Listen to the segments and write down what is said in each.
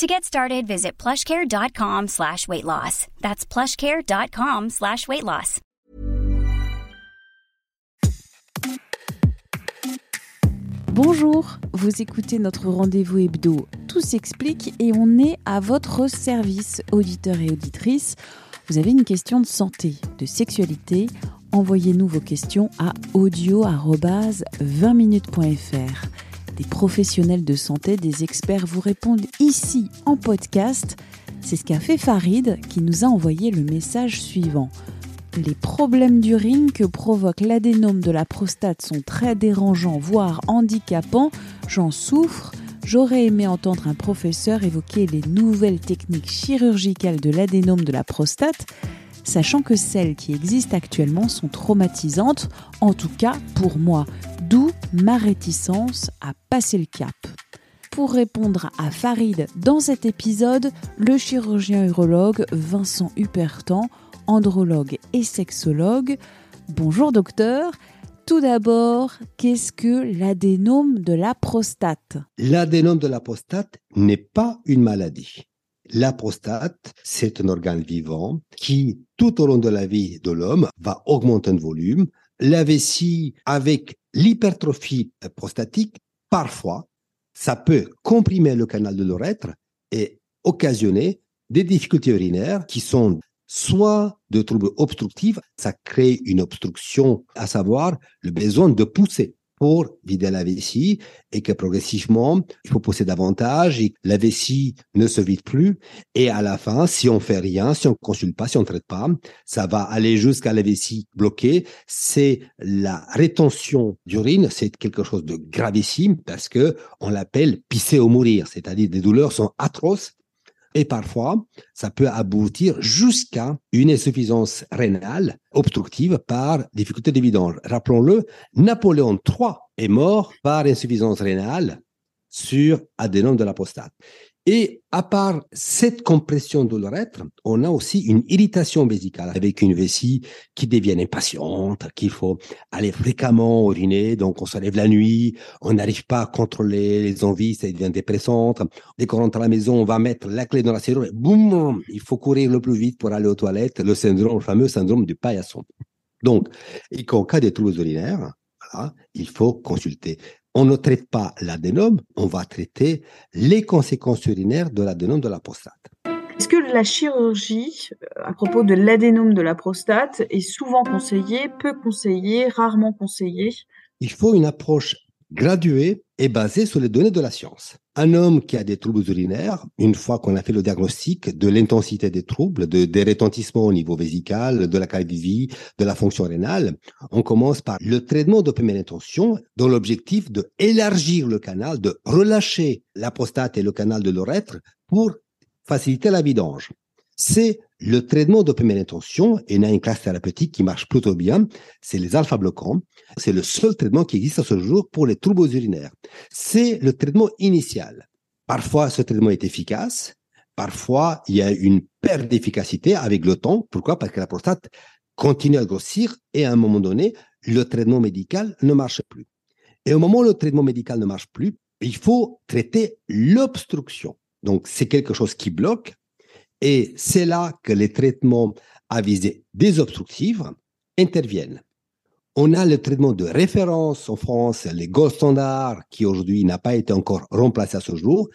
To get started, visit plushcare.com slash weight loss. That's plushcare.com slash weight loss. Bonjour, vous écoutez notre rendez-vous hebdo Tout s'explique et on est à votre service, auditeurs et auditrices. Vous avez une question de santé, de sexualité Envoyez-nous vos questions à audio-20minutes.fr. Des professionnels de santé, des experts vous répondent ici en podcast. C'est ce qu'a fait Farid qui nous a envoyé le message suivant. Les problèmes d'urine que provoque l'adénome de la prostate sont très dérangeants, voire handicapants. J'en souffre. J'aurais aimé entendre un professeur évoquer les nouvelles techniques chirurgicales de l'adénome de la prostate, sachant que celles qui existent actuellement sont traumatisantes, en tout cas pour moi, d'où ma réticence à passer le cap. Pour répondre à Farid dans cet épisode, le chirurgien urologue Vincent Hupertan, andrologue et sexologue. Bonjour docteur. Tout d'abord, qu'est-ce que l'adénome de la prostate? L'adénome de la prostate n'est pas une maladie. La prostate, c'est un organe vivant qui, tout au long de la vie de l'homme, va augmenter en volume. La vessie, avec l'hypertrophie prostatique, parfois, ça peut comprimer le canal de l'urètre et occasionner des difficultés urinaires qui sont soit de troubles obstructifs, ça crée une obstruction, à savoir le besoin de pousser pour vider la vessie et que progressivement, il faut pousser davantage et la vessie ne se vide plus. Et à la fin, si on fait rien, si on consulte pas, si on traite pas, ça va aller jusqu'à la vessie bloquée. C'est la rétention d'urine. C'est quelque chose de gravissime parce que on l'appelle pisser au mourir. C'est-à-dire des douleurs sont atroces et parfois, ça peut aboutir jusqu'à une insuffisance rénale obstructive par difficulté de vidange. Rappelons-le, Napoléon III est mort par insuffisance rénale sur adénome de la prostate. Et à part cette compression de l'urètre, on a aussi une irritation vésicale avec une vessie qui devient impatiente, qu'il faut aller fréquemment uriner, donc on se lève la nuit, on n'arrive pas à contrôler les envies, ça devient dépressante. Dès qu'on rentre à la maison, on va mettre la clé dans la serrure et boum, il faut courir le plus vite pour aller aux toilettes, le syndrome, le fameux syndrome du paillasson. Donc, et qu'en cas de troubles urinaires, il faut consulter on ne traite pas l'adénome, on va traiter les conséquences urinaires de l'adénome de la prostate. Est-ce que la chirurgie, euh, à propos de l'adénome de la prostate, est souvent conseillée, peu conseillée, rarement conseillée? Il faut une approche graduée et basée sur les données de la science. Un homme qui a des troubles urinaires, une fois qu'on a fait le diagnostic de l'intensité des troubles, de, des retentissements au niveau vésical, de la qualité de vie, de la fonction rénale, on commence par le traitement de première intention dans l'objectif de élargir le canal, de relâcher la prostate et le canal de l'urètre pour faciliter la vidange c'est le traitement de première intention, et il y a une classe thérapeutique qui marche plutôt bien, c'est les alpha-bloquants. C'est le seul traitement qui existe à ce jour pour les troubles urinaires. C'est le traitement initial. Parfois, ce traitement est efficace. Parfois, il y a une perte d'efficacité avec le temps. Pourquoi? Parce que la prostate continue à grossir et à un moment donné, le traitement médical ne marche plus. Et au moment où le traitement médical ne marche plus, il faut traiter l'obstruction. Donc, c'est quelque chose qui bloque et c'est là que les traitements à visée désobstructive interviennent. On a le traitement de référence en France, les gold standards, qui aujourd'hui n'a pas été encore remplacé à ce jour,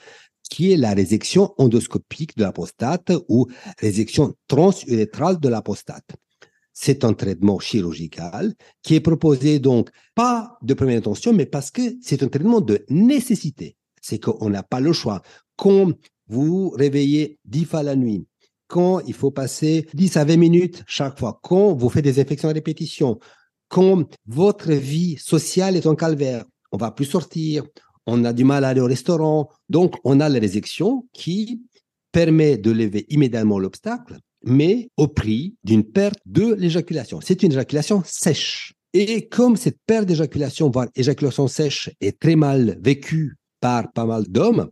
qui est la résection endoscopique de la prostate ou résection transurétrale de la prostate. C'est un traitement chirurgical qui est proposé donc pas de première intention, mais parce que c'est un traitement de nécessité. C'est qu'on n'a pas le choix. Vous réveillez dix fois la nuit, quand il faut passer 10 à 20 minutes chaque fois, quand vous faites des infections à répétition, quand votre vie sociale est en calvaire, on va plus sortir, on a du mal à aller au restaurant, donc on a la résection qui permet de lever immédiatement l'obstacle, mais au prix d'une perte de l'éjaculation. C'est une éjaculation sèche. Et comme cette perte d'éjaculation, voire éjaculation sèche, est très mal vécue par pas mal d'hommes,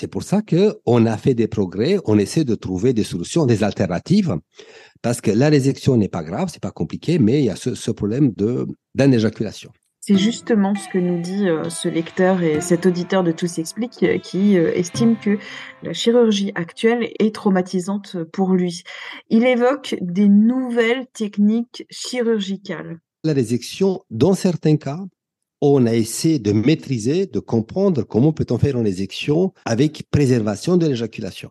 c'est pour ça que on a fait des progrès, on essaie de trouver des solutions, des alternatives, parce que la résection n'est pas grave, c'est pas compliqué, mais il y a ce, ce problème de d'éjaculation. C'est justement ce que nous dit euh, ce lecteur et cet auditeur de Tout s'explique euh, qui euh, estime que la chirurgie actuelle est traumatisante pour lui. Il évoque des nouvelles techniques chirurgicales. La résection, dans certains cas, on a essayé de maîtriser, de comprendre comment peut-on faire une résection avec préservation de l'éjaculation.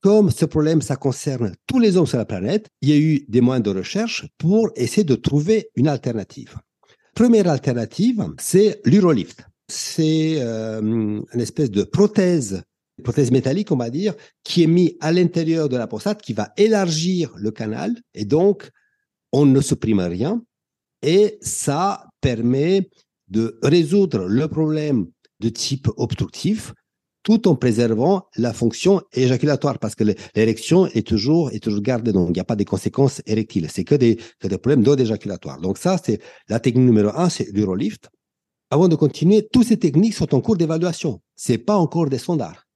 Comme ce problème, ça concerne tous les hommes sur la planète, il y a eu des moyens de recherche pour essayer de trouver une alternative. Première alternative, c'est l'urolift. C'est euh, une espèce de prothèse, prothèse métallique, on va dire, qui est mis à l'intérieur de la prostate, qui va élargir le canal, et donc on ne supprime rien, et ça permet de résoudre le problème de type obstructif tout en préservant la fonction éjaculatoire parce que l'érection est toujours est toujours gardée. Donc il n'y a pas de conséquences érectiles. C'est que des problèmes d'eau éjaculatoire donc ça c'est la technique numéro un c'est l'urolift. Avant de continuer toutes ces techniques sont en cours d'évaluation. C'est pas encore des standards.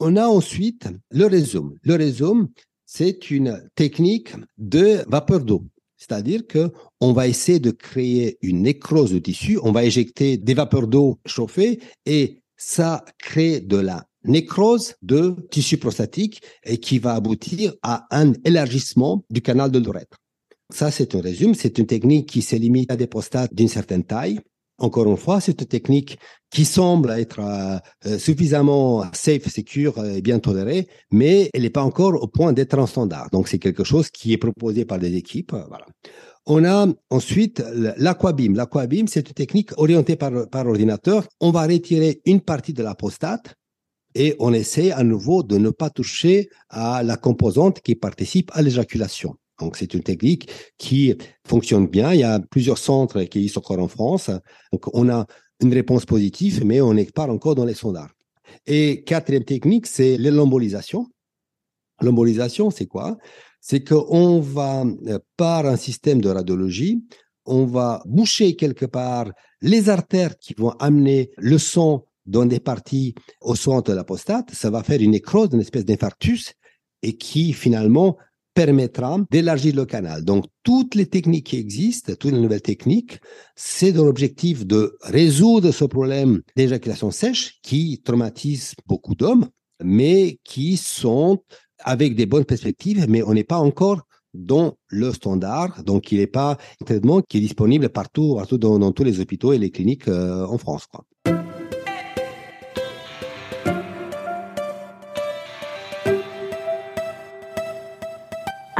On a ensuite le résum le résum c'est une technique de vapeur d'eau c'est-à-dire que on va essayer de créer une nécrose de tissu, on va éjecter des vapeurs d'eau chauffées et ça crée de la nécrose de tissu prostatique et qui va aboutir à un élargissement du canal de l'urètre. Ça, c'est un résumé. C'est une technique qui se limite à des prostates d'une certaine taille. Encore une fois, c'est une technique qui semble être euh, euh, suffisamment safe, secure et bien tolérée, mais elle n'est pas encore au point d'être en standard. Donc, c'est quelque chose qui est proposé par des équipes. Voilà. On a ensuite l'aquabim. L'aquabim, c'est une technique orientée par, par ordinateur. On va retirer une partie de la prostate et on essaie à nouveau de ne pas toucher à la composante qui participe à l'éjaculation. Donc, c'est une technique qui fonctionne bien. Il y a plusieurs centres qui sont encore en France. Donc, on a une réponse positive, mais on n'est pas encore dans les sondages. Et quatrième technique, c'est l'embolisation. L'embolisation, c'est quoi? C'est qu'on va, euh, par un système de radiologie, on va boucher quelque part les artères qui vont amener le sang dans des parties au centre de la prostate. Ça va faire une nécrose, une espèce d'infarctus, et qui finalement permettra d'élargir le canal. Donc, toutes les techniques qui existent, toutes les nouvelles techniques, c'est dans l'objectif de résoudre ce problème d'éjaculation sèche qui traumatise beaucoup d'hommes, mais qui sont avec des bonnes perspectives, mais on n'est pas encore dans le standard, donc il n'est pas un traitement qui est disponible partout, dans, tous les hôpitaux et les cliniques euh, en France.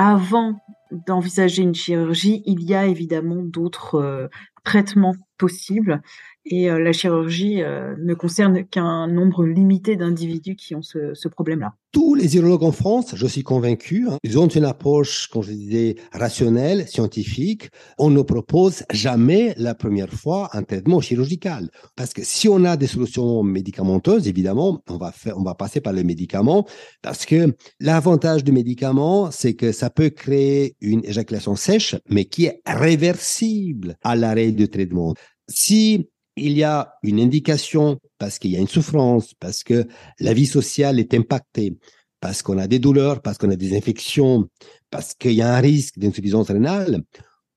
Avant d'envisager une chirurgie, il y a évidemment d'autres euh, traitements possibles et euh, la chirurgie euh, ne concerne qu'un nombre limité d'individus qui ont ce, ce problème-là. Tous les urologues en France, je suis convaincu, hein, ils ont une approche, comme je disais, rationnelle, scientifique. On ne propose jamais la première fois un traitement chirurgical. Parce que si on a des solutions médicamenteuses, évidemment, on va faire, on va passer par les médicaments. Parce que l'avantage du médicament, c'est que ça peut créer une éjaculation sèche, mais qui est réversible à l'arrêt du traitement. Si il y a une indication parce qu'il y a une souffrance, parce que la vie sociale est impactée, parce qu'on a des douleurs, parce qu'on a des infections, parce qu'il y a un risque d'insuffisance rénale,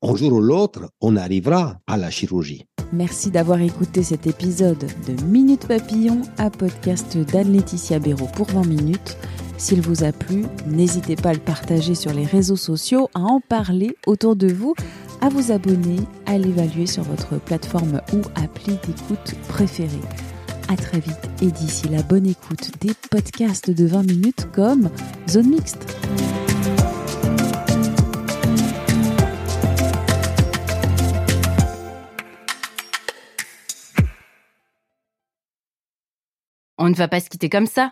un jour ou l'autre, on arrivera à la chirurgie. Merci d'avoir écouté cet épisode de Minute Papillon, à podcast d'Anne-Laetitia Béraud pour 20 minutes. S'il vous a plu, n'hésitez pas à le partager sur les réseaux sociaux, à en parler autour de vous à vous abonner, à l'évaluer sur votre plateforme ou appli d'écoute préférée. À très vite et d'ici la bonne écoute des podcasts de 20 minutes comme Zone Mixte. On ne va pas se quitter comme ça.